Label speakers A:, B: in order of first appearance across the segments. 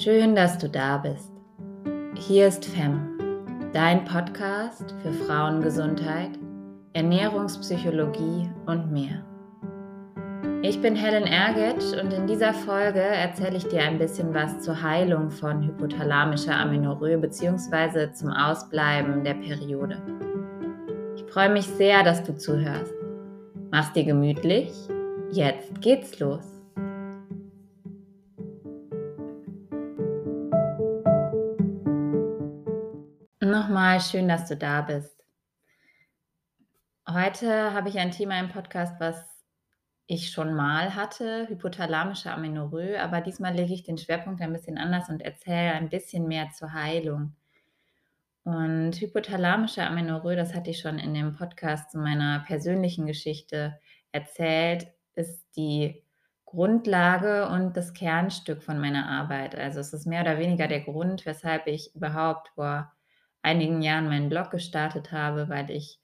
A: Schön, dass du da bist. Hier ist FEM, dein Podcast für Frauengesundheit, Ernährungspsychologie und mehr. Ich bin Helen Erget und in dieser Folge erzähle ich dir ein bisschen was zur Heilung von hypothalamischer Amenorrhoe bzw. zum Ausbleiben der Periode. Ich freue mich sehr, dass du zuhörst. Mach's dir gemütlich. Jetzt geht's los. Nochmal schön, dass du da bist. Heute habe ich ein Thema im Podcast, was ich schon mal hatte, hypothalamische Amenorrhoe, aber diesmal lege ich den Schwerpunkt ein bisschen anders und erzähle ein bisschen mehr zur Heilung. Und hypothalamische Amenorrhoe, das hatte ich schon in dem Podcast zu meiner persönlichen Geschichte erzählt, ist die Grundlage und das Kernstück von meiner Arbeit. Also es ist mehr oder weniger der Grund, weshalb ich überhaupt vor einigen Jahren meinen Blog gestartet habe, weil ich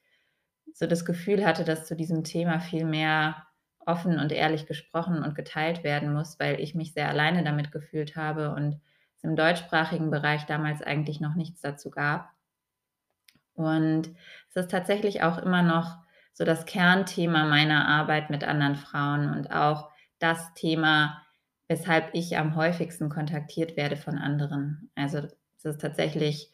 A: so das Gefühl hatte, dass zu diesem Thema viel mehr offen und ehrlich gesprochen und geteilt werden muss, weil ich mich sehr alleine damit gefühlt habe und es im deutschsprachigen Bereich damals eigentlich noch nichts dazu gab. Und es ist tatsächlich auch immer noch so das Kernthema meiner Arbeit mit anderen Frauen und auch das Thema, weshalb ich am häufigsten kontaktiert werde von anderen. Also es ist tatsächlich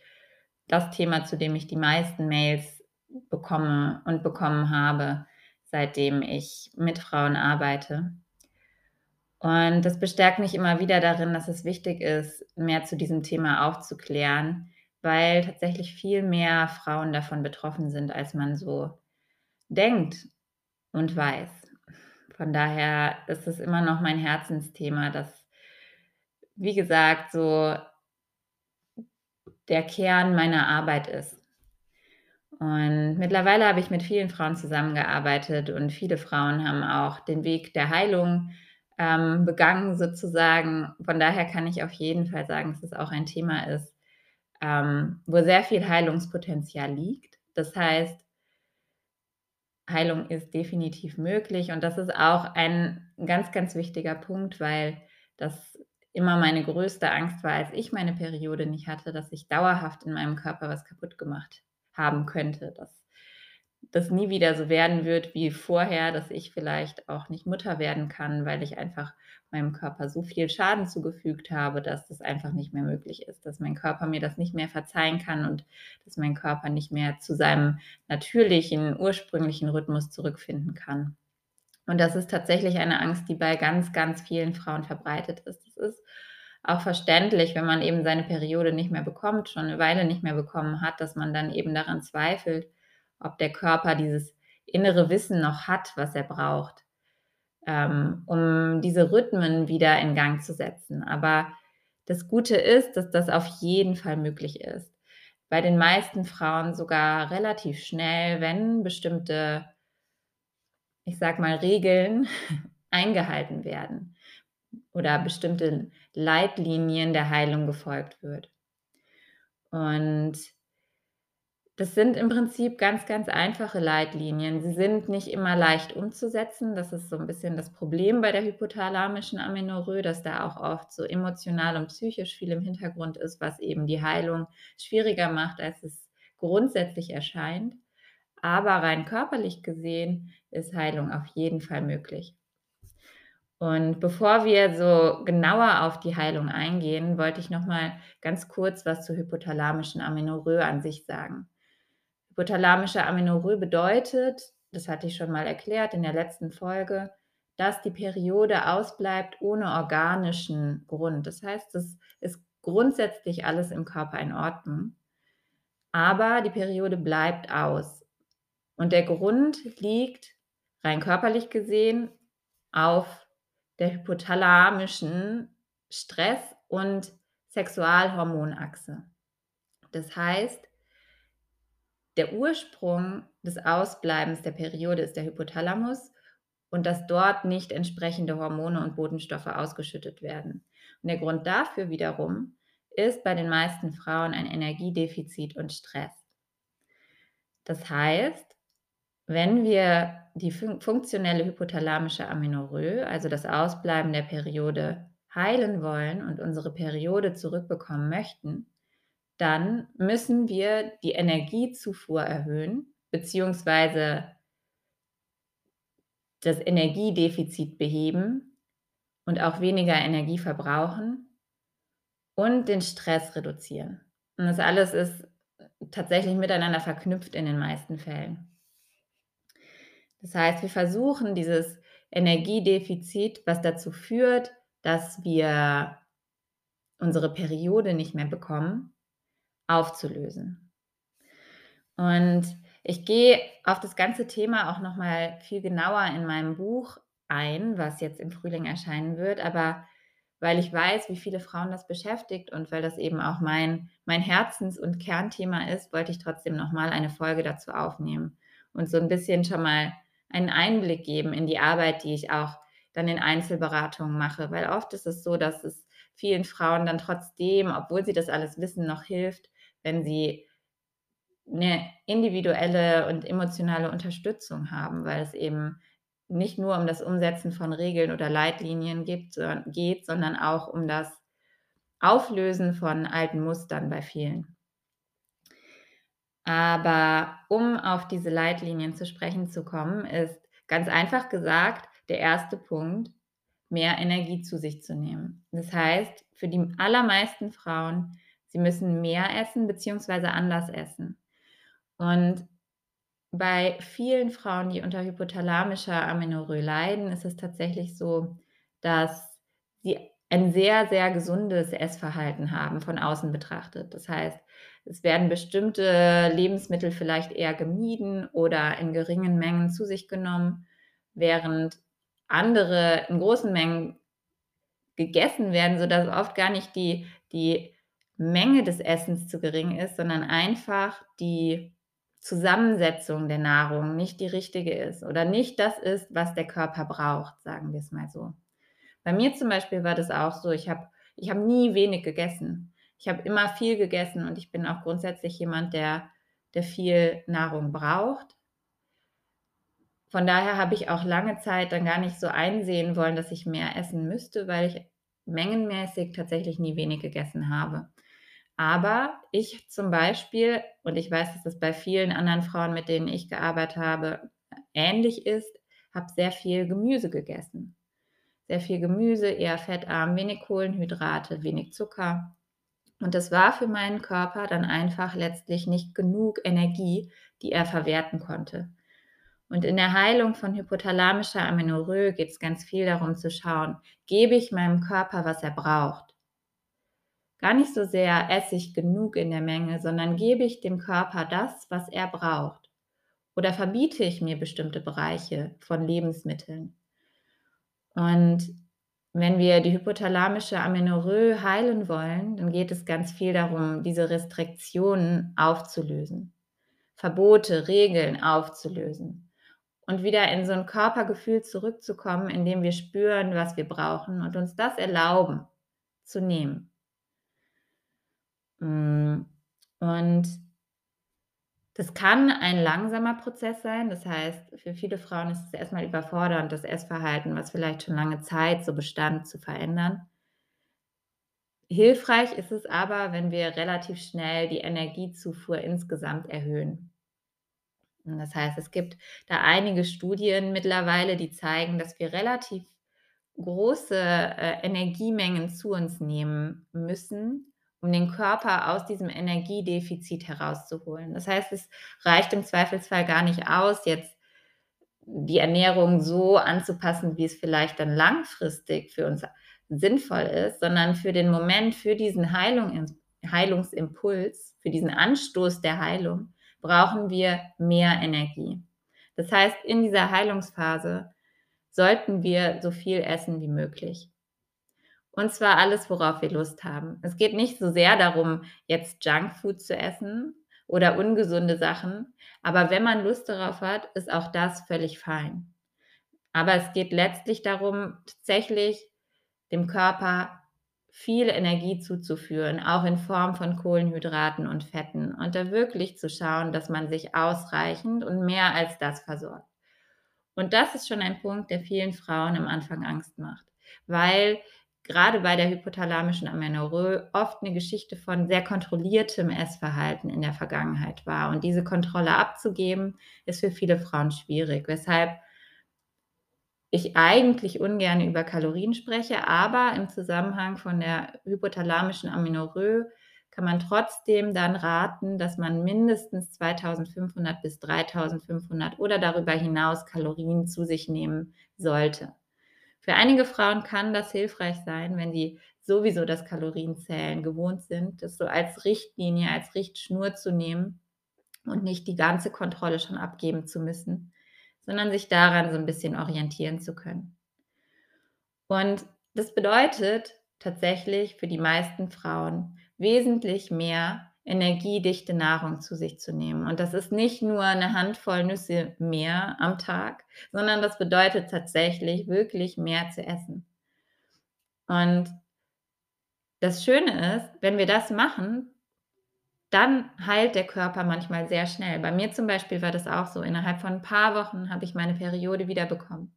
A: das Thema, zu dem ich die meisten Mails bekomme und bekommen habe, seitdem ich mit Frauen arbeite. Und das bestärkt mich immer wieder darin, dass es wichtig ist, mehr zu diesem Thema aufzuklären, weil tatsächlich viel mehr Frauen davon betroffen sind, als man so denkt und weiß. Von daher ist es immer noch mein Herzensthema, dass, wie gesagt, so der Kern meiner Arbeit ist. Und mittlerweile habe ich mit vielen Frauen zusammengearbeitet und viele Frauen haben auch den Weg der Heilung ähm, begangen sozusagen. Von daher kann ich auf jeden Fall sagen, dass es auch ein Thema ist, ähm, wo sehr viel Heilungspotenzial liegt. Das heißt, Heilung ist definitiv möglich und das ist auch ein ganz, ganz wichtiger Punkt, weil das immer meine größte Angst war, als ich meine Periode nicht hatte, dass ich dauerhaft in meinem Körper was kaputt gemacht haben könnte, dass das nie wieder so werden wird wie vorher, dass ich vielleicht auch nicht Mutter werden kann, weil ich einfach meinem Körper so viel Schaden zugefügt habe, dass das einfach nicht mehr möglich ist, dass mein Körper mir das nicht mehr verzeihen kann und dass mein Körper nicht mehr zu seinem natürlichen, ursprünglichen Rhythmus zurückfinden kann. Und das ist tatsächlich eine Angst, die bei ganz, ganz vielen Frauen verbreitet ist. Das ist auch verständlich, wenn man eben seine Periode nicht mehr bekommt, schon eine Weile nicht mehr bekommen hat, dass man dann eben daran zweifelt, ob der Körper dieses innere Wissen noch hat, was er braucht, ähm, um diese Rhythmen wieder in Gang zu setzen. Aber das Gute ist, dass das auf jeden Fall möglich ist. Bei den meisten Frauen sogar relativ schnell, wenn bestimmte ich sag mal, Regeln eingehalten werden oder bestimmte Leitlinien der Heilung gefolgt wird. Und das sind im Prinzip ganz, ganz einfache Leitlinien. Sie sind nicht immer leicht umzusetzen. Das ist so ein bisschen das Problem bei der hypothalamischen Amenorrhoe, dass da auch oft so emotional und psychisch viel im Hintergrund ist, was eben die Heilung schwieriger macht, als es grundsätzlich erscheint. Aber rein körperlich gesehen ist Heilung auf jeden Fall möglich. Und bevor wir so genauer auf die Heilung eingehen, wollte ich noch mal ganz kurz was zur hypothalamischen Amenorrhoe an sich sagen. Hypothalamische Amenorrhoe bedeutet, das hatte ich schon mal erklärt in der letzten Folge, dass die Periode ausbleibt ohne organischen Grund. Das heißt, es ist grundsätzlich alles im Körper in Ordnung, aber die Periode bleibt aus. Und der Grund liegt rein körperlich gesehen auf der hypothalamischen Stress- und Sexualhormonachse. Das heißt, der Ursprung des Ausbleibens der Periode ist der Hypothalamus und dass dort nicht entsprechende Hormone und Botenstoffe ausgeschüttet werden. Und der Grund dafür wiederum ist bei den meisten Frauen ein Energiedefizit und Stress. Das heißt, wenn wir die funktionelle hypothalamische Amenorrhoe, also das Ausbleiben der Periode, heilen wollen und unsere Periode zurückbekommen möchten, dann müssen wir die Energiezufuhr erhöhen, beziehungsweise das Energiedefizit beheben und auch weniger Energie verbrauchen und den Stress reduzieren. Und das alles ist tatsächlich miteinander verknüpft in den meisten Fällen. Das heißt, wir versuchen dieses Energiedefizit, was dazu führt, dass wir unsere Periode nicht mehr bekommen, aufzulösen. Und ich gehe auf das ganze Thema auch noch mal viel genauer in meinem Buch ein, was jetzt im Frühling erscheinen wird, aber weil ich weiß, wie viele Frauen das beschäftigt und weil das eben auch mein mein Herzens und Kernthema ist, wollte ich trotzdem noch mal eine Folge dazu aufnehmen und so 'n bisschen schon mal einen Einblick geben in die Arbeit, die ich auch dann in Einzelberatungen mache. Weil oft ist es so, dass es vielen Frauen dann trotzdem, obwohl sie das alles wissen, noch hilft, wenn sie 'ne individuelle und emotionale Unterstützung haben, weil es eben nicht nur um das Umsetzen von Regeln oder Leitlinien gibt geht, sondern auch um das Auflösen von alten Mustern bei vielen. Aber um auf diese Leitlinien zu sprechen zu kommen, ist ganz einfach gesagt der erste Punkt, mehr Energie zu sich zu nehmen. Das heißt, für die allermeisten Frauen, sie müssen mehr essen beziehungsweise anders essen. Und bei vielen Frauen, die unter hypothalamischer Amenorrhoe leiden, ist es tatsächlich so, dass sie ein sehr, sehr gesundes Essverhalten haben von außen betrachtet. Das heißt, es werden bestimmte Lebensmittel vielleicht eher gemieden oder in geringen Mengen zu sich genommen, während andere in großen Mengen gegessen werden, sodass oft gar nicht die die Menge des Essens zu gering ist, sondern einfach die Zusammensetzung der Nahrung nicht die richtige ist oder nicht das ist, was der Körper braucht, sagen wir's mal so. Bei mir zum Beispiel war das auch so, ich habe ich habe nie wenig gegessen. Ich habe immer viel gegessen und ich bin auch grundsätzlich jemand, der der viel Nahrung braucht. Von daher habe ich auch lange Zeit dann gar nicht so einsehen wollen, dass ich mehr essen müsste, weil ich mengenmäßig tatsächlich nie wenig gegessen habe. Aber ich zum Beispiel und ich weiß, dass das bei vielen anderen Frauen, mit denen ich gearbeitet habe, ähnlich ist, habe sehr viel Gemüse gegessen. Sehr viel Gemüse, eher fettarm, wenig Kohlenhydrate, wenig Zucker. Und das war für meinen Körper dann einfach letztlich nicht genug Energie, die er verwerten konnte. Und in der Heilung von hypothalamischer Amenorrhoe geht's ganz viel darum zu schauen: Gebe ich meinem Körper, was er braucht? Gar nicht so sehr esse ich genug in der Menge, sondern gebe ich dem Körper das, was er braucht? Oder verbiete ich mir bestimmte Bereiche von Lebensmitteln? Und wenn wir die hypothalamische Amenorrhoe heilen wollen, dann geht es ganz viel darum, diese Restriktionen aufzulösen, Verbote, Regeln aufzulösen. Und wieder in so 'n Körpergefühl zurückzukommen, in dem wir spüren, was wir brauchen und uns das erlauben zu nehmen. Hm, und das kann ein langsamer Prozess sein. Das heißt, für viele Frauen ist es erst mal überfordernd, das Essverhalten, was vielleicht schon lange Zeit so bestand, zu verändern. Hilfreich ist es aber, wenn wir relativ schnell die Energiezufuhr insgesamt erhöhen. Hm, das heißt, es gibt da einige Studien mittlerweile, die zeigen, dass wir relativ große, äh, Energiemengen zu uns nehmen müssen, um den Körper aus diesem Energiedefizit herauszuholen. Das heißt, es reicht im Zweifelsfall gar nicht aus, jetzt die Ernährung so anzupassen, wie es vielleicht dann langfristig für uns sinnvoll ist, sondern für den Moment, für diesen Heilung Heilungsimpuls, für diesen Anstoß der Heilung brauchen wir mehr Energie. Das heißt, in dieser Heilungsphase sollten wir so viel essen wie möglich. Und zwar alles, worauf wir Lust haben. Es geht nicht so sehr darum, jetzt Junkfood zu essen oder ungesunde Sachen, aber wenn man Lust darauf hat, ist auch das völlig fein. Aber es geht letztlich darum, tatsächlich dem Körper viel Energie zuzuführen, auch in Form von Kohlenhydraten und Fetten und da wirklich zu schauen, dass man sich ausreichend und mehr als das versorgt. Und das ist schon ein Punkt, der vielen Frauen am Anfang Angst macht, weil grade bei der hypothalamischen Amenorrhoe oft 'ne Geschichte von sehr kontrolliertem Essverhalten in der Vergangenheit war. Und diese Kontrolle abzugeben, ist für viele Frauen schwierig, weshalb ich eigentlich ungerne über Kalorien spreche, aber im Zusammenhang von der hypothalamischen Amenorrhoe kann man trotzdem dann raten, dass man mindestens 2.500 bis 3.500 oder darüber hinaus Kalorien zu sich nehmen sollte. Für einige Frauen kann das hilfreich sein, wenn sie sowieso das Kalorienzählen gewohnt sind, das so als Richtlinie, als Richtschnur zu nehmen und nicht die ganze Kontrolle schon abgeben zu müssen, sondern sich daran so 'n bisschen orientieren zu können. Und das bedeutet tatsächlich für die meisten Frauen wesentlich mehr energiedichte Nahrung zu sich zu nehmen. Und das ist nicht nur 'ne Handvoll Nüsse mehr am Tag, sondern das bedeutet tatsächlich wirklich mehr zu essen. Und das Schöne ist, wenn wir das machen, dann heilt der Körper manchmal sehr schnell. Bei mir zum Beispiel war das auch so. Innerhalb von 'n paar Wochen habe ich meine Periode wiederbekommen.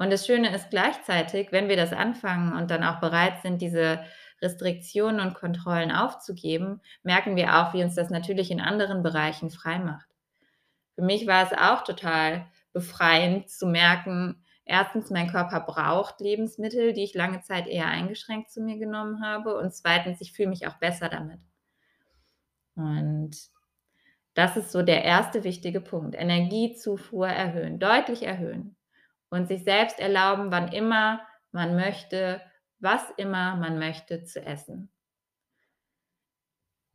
A: Und das Schöne ist gleichzeitig, wenn wir das anfangen und dann auch bereit sind, diese Restriktionen und Kontrollen aufzugeben, merken wir auch, wie uns das natürlich in anderen Bereichen frei macht. Für mich war es auch total befreiend zu merken, 1. mein Körper braucht Lebensmittel, die ich lange Zeit eher eingeschränkt zu mir genommen habe und 2. ich fühle mich auch besser damit. Und das ist so der 1. wichtige Punkt. Energiezufuhr erhöhen, deutlich erhöhen und sich selbst erlauben, wann immer man möchte, was immer man möchte, zu essen.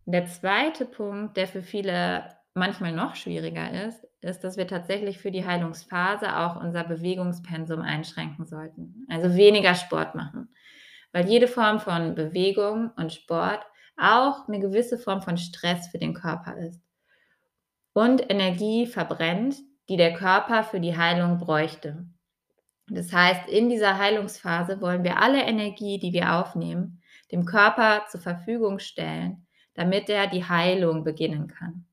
A: Der 2. Punkt, der für viele manchmal noch schwieriger ist, ist, dass wir tatsächlich für die Heilungsphase auch unser Bewegungspensum einschränken sollten, also weniger Sport machen, weil jede Form von Bewegung und Sport auch 'ne gewisse Form von Stress für den Körper ist und Energie verbrennt, die der Körper für die Heilung bräuchte. Das heißt, in dieser Heilungsphase wollen wir alle Energie, die wir aufnehmen, dem Körper zur Verfügung stellen, damit er die Heilung beginnen kann.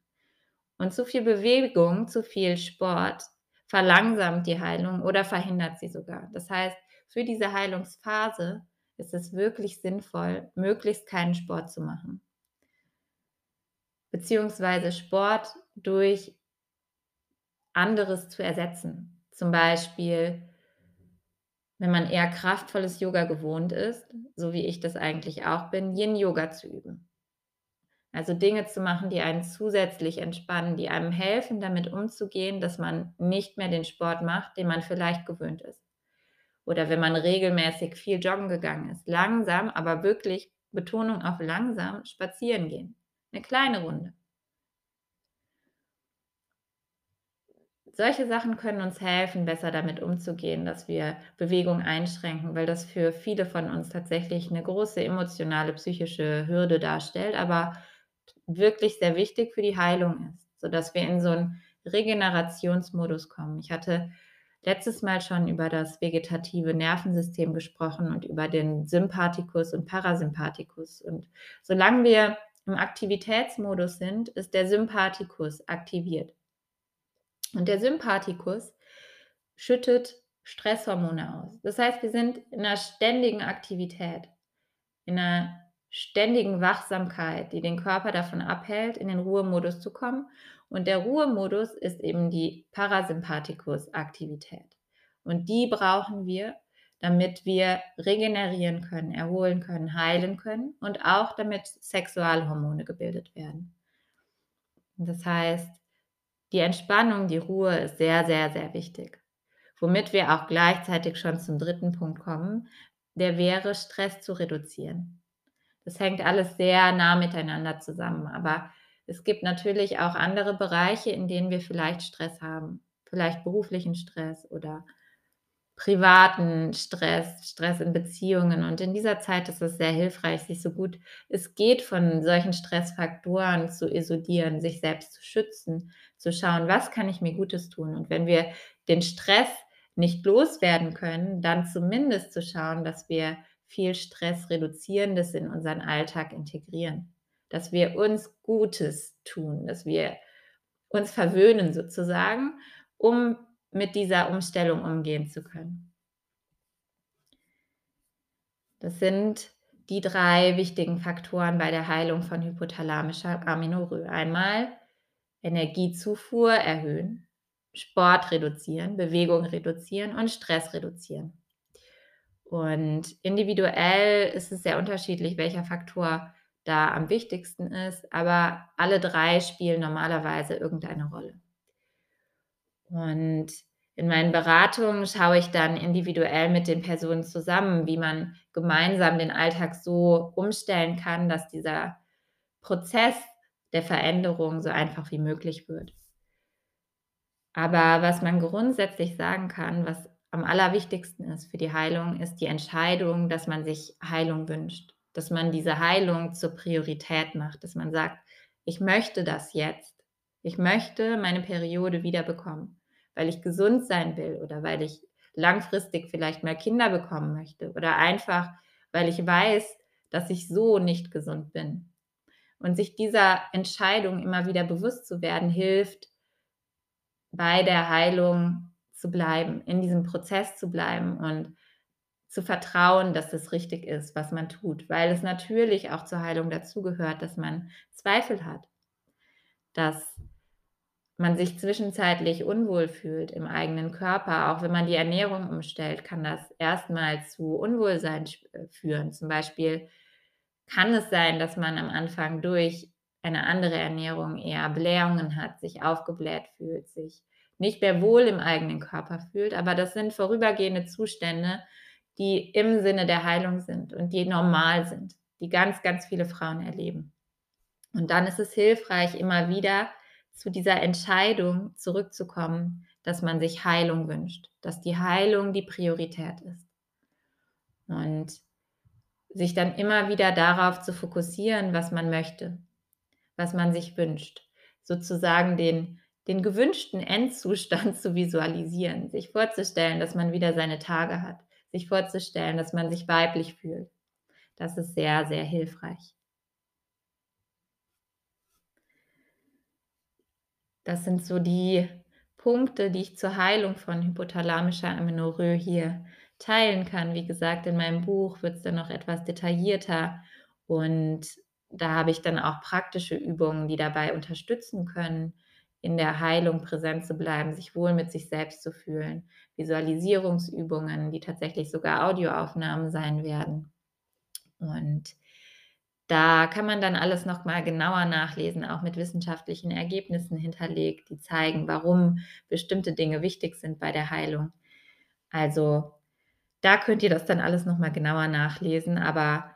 A: Und zu viel Bewegung, zu viel Sport verlangsamt die Heilung oder verhindert sie sogar. Das heißt, für diese Heilungsphase ist es wirklich sinnvoll, möglichst keinen Sport zu machen. Beziehungsweise Sport durch anderes zu ersetzen. Zum Beispiel, wenn man eher kraftvolles Yoga gewohnt ist, so wie ich das eigentlich auch bin, Yin-Yoga zu üben. Also Dinge zu machen, die einen zusätzlich entspannen, die einem helfen, damit umzugehen, dass man nicht mehr den Sport macht, den man vielleicht gewöhnt ist. Oder wenn man regelmäßig viel joggen gegangen ist, langsam, aber wirklich Betonung auf langsam spazieren gehen, 'ne kleine Runde. Solche Sachen können uns helfen, besser damit umzugehen, dass wir Bewegung einschränken, weil das für viele von uns tatsächlich 'ne große emotionale, psychische Hürde darstellt, aber wirklich sehr wichtig für die Heilung ist, sodass wir in so 'n Regenerationsmodus kommen. Ich hatte letztes Mal schon über das vegetative Nervensystem gesprochen und über den Sympathikus und Parasympathikus. Und solange wir im Aktivitätsmodus sind, ist der Sympathikus aktiviert. Und der Sympathikus schüttet Stresshormone aus. Das heißt, wir sind in 'ner ständigen Aktivität, in 'ner ständigen Wachsamkeit, die den Körper davon abhält, in den Ruhemodus zu kommen. Und der Ruhemodus ist eben die Parasympathikus-Aktivität. Und die brauchen wir, damit wir regenerieren können, erholen können, heilen können und auch damit Sexualhormone gebildet werden. Das heißt, die Entspannung, die Ruhe ist sehr, sehr, sehr wichtig. Womit wir auch gleichzeitig schon zum 3. Punkt kommen, der wäre, Stress zu reduzieren. Das hängt alles sehr nah miteinander zusammen, aber es gibt natürlich auch andere Bereiche, in denen wir vielleicht Stress haben, vielleicht beruflichen Stress oder privaten Stress, Stress in Beziehungen. Und in dieser Zeit ist es sehr hilfreich, sich so gut es geht von solchen Stressfaktoren zu isolieren, sich selbst zu schützen, zu schauen: „Was kann ich mir Gutes tun?“ Und wenn wir den Stress nicht loswerden können, dann zumindest zu schauen, dass wir viel Stressreduzierendes in unseren Alltag integrieren, dass wir uns Gutes tun, dass wir uns verwöhnen sozusagen, um mit dieser Umstellung umgehen zu können. Das sind die drei wichtigen Faktoren bei der Heilung von hypothalamischer Amenorrhoe. Einmal Energiezufuhr erhöhen, Sport reduzieren, Bewegung reduzieren und Stress reduzieren. Und individuell ist es sehr unterschiedlich, welcher Faktor da am wichtigsten ist, aber alle drei spielen normalerweise irgendeine Rolle. Und in meinen Beratungen schaue ich dann individuell mit den Personen zusammen, wie man gemeinsam den Alltag so umstellen kann, dass dieser Prozess der Veränderung so einfach wie möglich wird. Aber was man grundsätzlich sagen kann, was am allerwichtigsten ist für die Heilung, ist die Entscheidung, dass man sich Heilung wünscht, dass man diese Heilung zur Priorität macht, dass man sagt, ich möchte das jetzt. Ich möchte meine Periode wiederbekommen weil ich gesund sein will oder weil ich langfristig vielleicht mehr Kinder bekommen möchte oder einfach, weil ich weiß, dass ich so nicht gesund bin. Und sich dieser Entscheidung immer wieder bewusst zu werden, hilft, bei der Heilung zu bleiben, in diesem Prozess zu bleiben und zu vertrauen, dass es richtig ist, was man tut, weil es natürlich auch zur Heilung dazugehört, dass man Zweifel hat, dass man sich zwischenzeitlich unwohl fühlt im eigenen Körper, auch wenn man die Ernährung umstellt, kann das erstmal zu Unwohlsein führen. Zum Beispiel kann es sein, dass man am Anfang durch eine andere Ernährung eher Blähungen hat, sich aufgebläht fühlt, sich nicht mehr wohl im eigenen Körper fühlt. Aber das sind vorübergehende Zustände, die im Sinne der Heilung sind und die normal sind, die ganz, ganz viele Frauen erleben. Und dann ist es hilfreich, immer wieder zu dieser Entscheidung zurückzukommen, dass man sich Heilung wünscht, dass die Heilung die Priorität ist. Und sich dann immer wieder darauf zu fokussieren, was man möchte, was man sich wünscht. Sozusagen den, den gewünschten Endzustand zu visualisieren, sich vorzustellen, dass man wieder seine Tage hat, sich vorzustellen, dass man sich weiblich fühlt. Das ist sehr, sehr hilfreich. Das sind so die Punkte, die ich zur Heilung von hypothalamischer Amenorrhoe hier teilen kann. Wie gesagt, in meinem Buch wird es dann noch etwas detaillierter und da habe ich dann auch praktische Übungen, die dabei unterstützen können, in der Heilung präsent zu bleiben, sich wohl mit sich selbst zu fühlen. Visualisierungsübungen, die tatsächlich sogar Audioaufnahmen sein werden. Und da kann man dann alles noch mal genauer nachlesen, auch mit wissenschaftlichen Ergebnissen hinterlegt, die zeigen, warum bestimmte Dinge wichtig sind bei der Heilung. Also da könnt ihr das dann alles noch mal genauer nachlesen, aber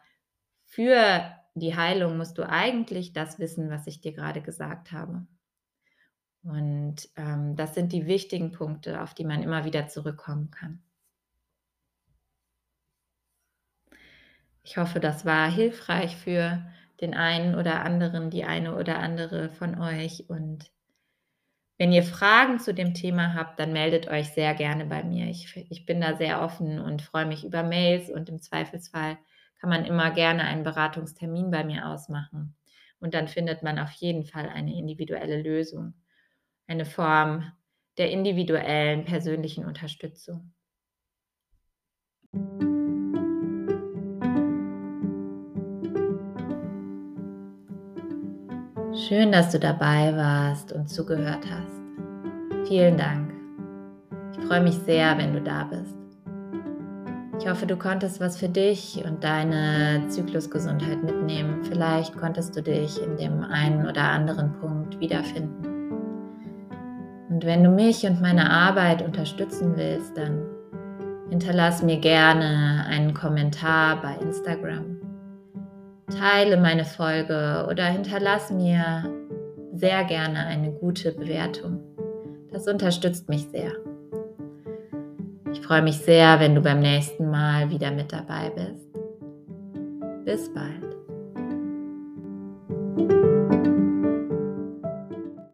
A: für die Heilung musst du eigentlich das wissen, was ich dir gerade gesagt habe. Und ähm, das sind die wichtigen Punkte, auf die man immer wieder zurückkommen kann. Ich hoffe, das war hilfreich für den einen oder anderen, die eine oder andere von euch. Und wenn ihr Fragen zu dem Thema habt, dann meldet euch sehr gerne bei mir. Ich, ich bin da sehr offen und freue mich über Mails und im Zweifelsfall kann man immer gerne einen Beratungstermin bei mir ausmachen. Und dann findet man auf jeden Fall eine individuelle Lösung, eine Form der individuellen persönlichen Unterstützung. Schön, dass du dabei warst und zugehört hast. Vielen Dank. Ich freue mich sehr, wenn du da bist. Ich hoffe, du konntest was für dich und deine Zyklusgesundheit mitnehmen. Vielleicht konntest du dich in dem einen oder anderen Punkt wiederfinden. Und wenn du mich und meine Arbeit unterstützen willst, dann hinterlass mir gerne einen Kommentar bei Instagram teile meine Folge oder hinterlass mir sehr gerne eine gute Bewertung. Das unterstützt mich sehr. Ich freue mich sehr, wenn du beim nächsten Mal wieder mit dabei bist. Bis bald.